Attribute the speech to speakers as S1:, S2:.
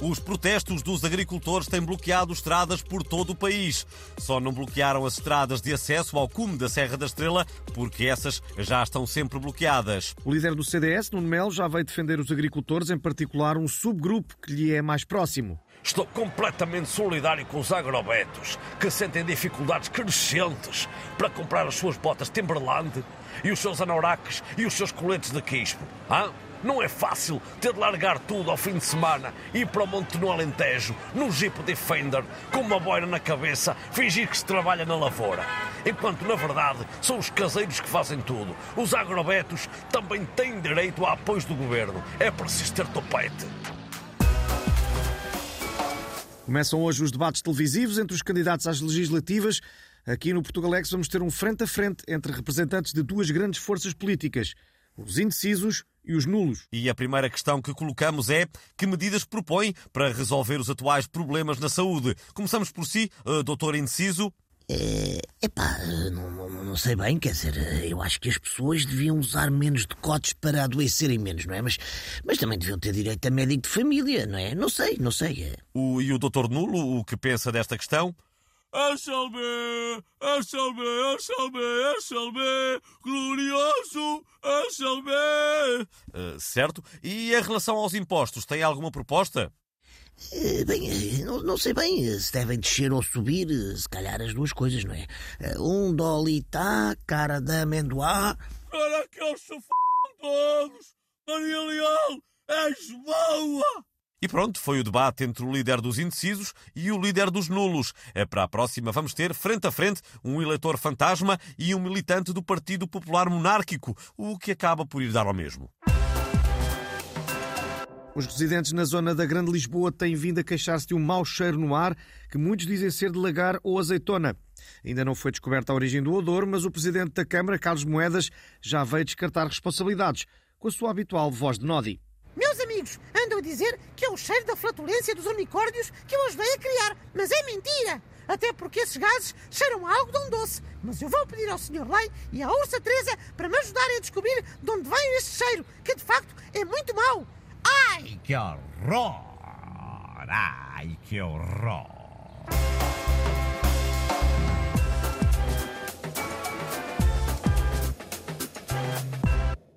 S1: Os protestos dos agricultores têm bloqueado estradas por todo o país. Só não bloquearam as estradas de acesso ao cume da Serra da Estrela, porque essas já estão sempre bloqueadas.
S2: O líder do CDS, Nuno Melo, já veio defender os agricultores, em particular um subgrupo que lhe é mais próximo.
S3: Estou completamente solidário com os agrobetos, que sentem dificuldades crescentes para comprar as suas botas Timberland e os seus anoraks e os seus coletes de quispo. Não é fácil ter de largar tudo ao fim de semana e ir para o Monte no Alentejo, no Jeep Defender, com uma boina na cabeça, fingir que se trabalha na lavoura. Enquanto, na verdade, são os caseiros que fazem tudo. Os agrobetos também têm direito a apoios do governo. É preciso ter topete.
S2: Começam hoje os debates televisivos entre os candidatos às legislativas. Aqui no Portugalex vamos ter um frente a frente entre representantes de duas grandes forças políticas, os indecisos e os nulos.
S1: E a primeira questão que colocamos é que medidas propõe para resolver os atuais problemas na saúde. Começamos por si, uh, doutor indeciso.
S4: É, epá, não, não, não, sei bem, quer dizer, eu acho que as pessoas deviam usar menos decotes para adoecerem menos, não é? Mas, mas também deviam ter direito a médico de família, não é? Não sei, não sei. É.
S1: O, e o doutor Nulo, o que pensa desta questão?
S5: SLB, SLB, SLB, SLB, glorioso SLB.
S1: Uh, certo. E em relação aos impostos, tem alguma proposta?
S4: Eh, bem, eh, não, não, sei bem se devem descer ou subir, se calhar as duas coisas, não é? Um dolita, cara de amendoá.
S5: Para que eles se f todos! Maria Leal, és boa!
S1: E pronto, foi o debate entre o líder dos indecisos e o líder dos nulos. É para a próxima vamos ter, frente a frente, um eleitor fantasma e um militante do Partido Popular Monárquico, o que acaba por ir dar ao mesmo.
S2: Os residentes na zona da Grande Lisboa têm vindo a queixar-se de um mau cheiro no ar que muitos dizem ser de lagar ou azeitona. Ainda não foi descoberta a origem do odor, mas o presidente da Câmara, Carlos Moedas, já veio descartar responsabilidades com a sua habitual voz de Nodi.
S6: Meus amigos, andam a dizer que é o cheiro da flatulência dos unicórnios que eu ajudei a criar, mas é mentira! Até porque esses gases cheiram a algodão doce. Mas eu vou pedir ao Sr. Lei e à Ursa Teresa para me ajudarem a descobrir de onde vem este cheiro, que de facto é muito mau. Ai!
S7: Que horror! Ai, que horror!